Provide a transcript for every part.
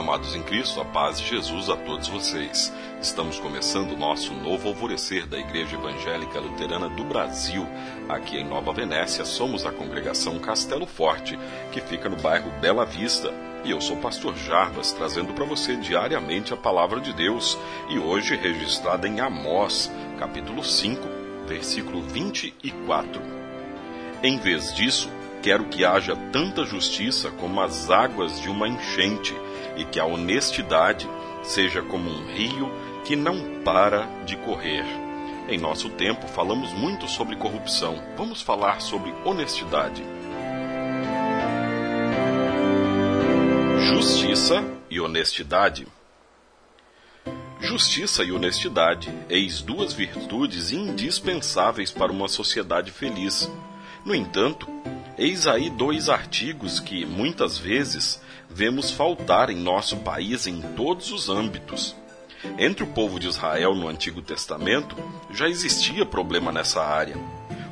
Amados em Cristo, a paz de Jesus a todos vocês. Estamos começando o nosso novo alvorecer da Igreja Evangélica Luterana do Brasil. Aqui em Nova Venécia, somos a congregação Castelo Forte, que fica no bairro Bela Vista. E eu sou o pastor Jarbas, trazendo para você diariamente a palavra de Deus, e hoje registrada em Amós, capítulo 5, versículo 24. Em vez disso, quero que haja tanta justiça como as águas de uma enchente, e que a honestidade seja como um rio que não para de correr. Em nosso tempo, falamos muito sobre corrupção. Vamos falar sobre honestidade. Justiça e honestidade. Justiça e honestidade, eis duas virtudes indispensáveis para uma sociedade feliz. No entanto, eis aí dois artigos que, muitas vezes, vemos faltar em nosso país em todos os âmbitos. Entre o povo de Israel no Antigo Testamento já existia problema nessa área.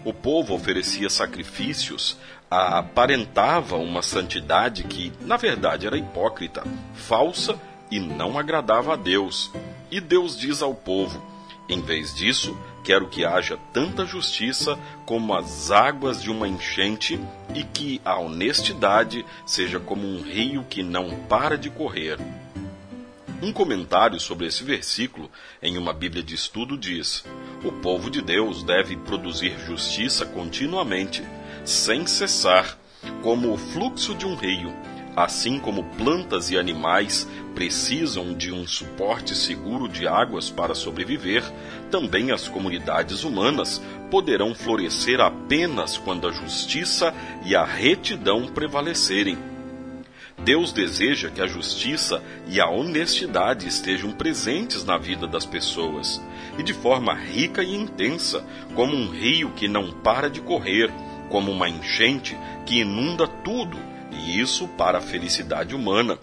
O povo oferecia sacrifícios, aparentava uma santidade que, na verdade, era hipócrita, falsa e não agradava a Deus. E Deus diz ao povo: em vez disso, quero que haja tanta justiça como as águas de uma enchente e que a honestidade seja como um rio que não para de correr. Um comentário sobre esse versículo em uma Bíblia de estudo diz: O povo de Deus deve produzir justiça continuamente, sem cessar, como o fluxo de um rio. Assim como plantas e animais precisam de um suporte seguro de águas para sobreviver, também as comunidades humanas poderão florescer apenas quando a justiça e a retidão prevalecerem. Deus deseja que a justiça e a honestidade estejam presentes na vida das pessoas, e de forma rica e intensa, como um rio que não para de correr, como uma enchente que inunda tudo, e isso para a felicidade humana.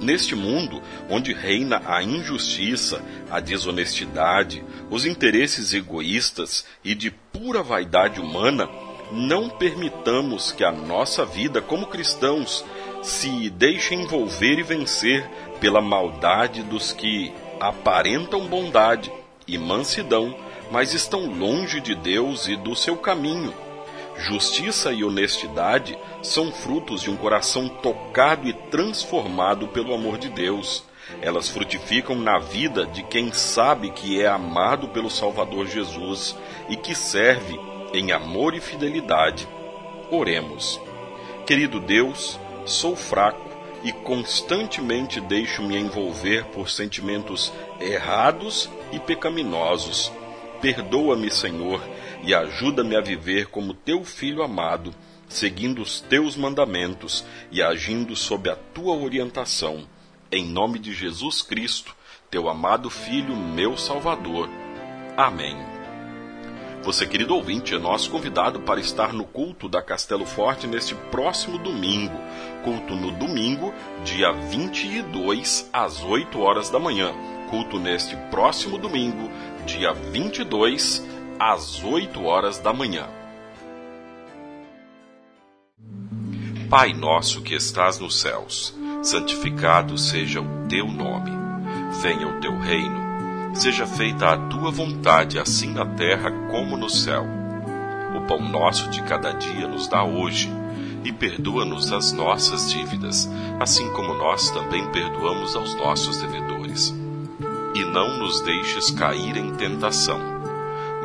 Neste mundo onde reina a injustiça, a desonestidade, os interesses egoístas e de pura vaidade humana, não permitamos que a nossa vida como cristãos se deixe envolver e vencer pela maldade dos que aparentam bondade e mansidão, mas estão longe de Deus e do seu caminho. Justiça e honestidade são frutos de um coração tocado e transformado pelo amor de Deus. Elas frutificam na vida de quem sabe que é amado pelo Salvador Jesus e que serve em amor e fidelidade. Oremos. Querido Deus, sou fraco e constantemente deixo-me envolver por sentimentos errados e pecaminosos. Perdoa-me, Senhor, e ajuda-me a viver como teu filho amado, seguindo os teus mandamentos e agindo sob a tua orientação. Em nome de Jesus Cristo, teu amado Filho, meu Salvador. Amém. Você, querido ouvinte, é nosso convidado para estar no culto da Castelo Forte neste próximo domingo. Culto no domingo, dia 22, às 8 horas da manhã. Culto neste próximo domingo, dia 22, às 8 horas da manhã. Pai nosso que estás nos céus, santificado seja o teu nome. Venha o teu reino. Seja feita a tua vontade, assim na terra como no céu. O pão nosso de cada dia nos dá hoje, e perdoa-nos as nossas dívidas, assim como nós também perdoamos aos nossos devedores. E não nos deixes cair em tentação,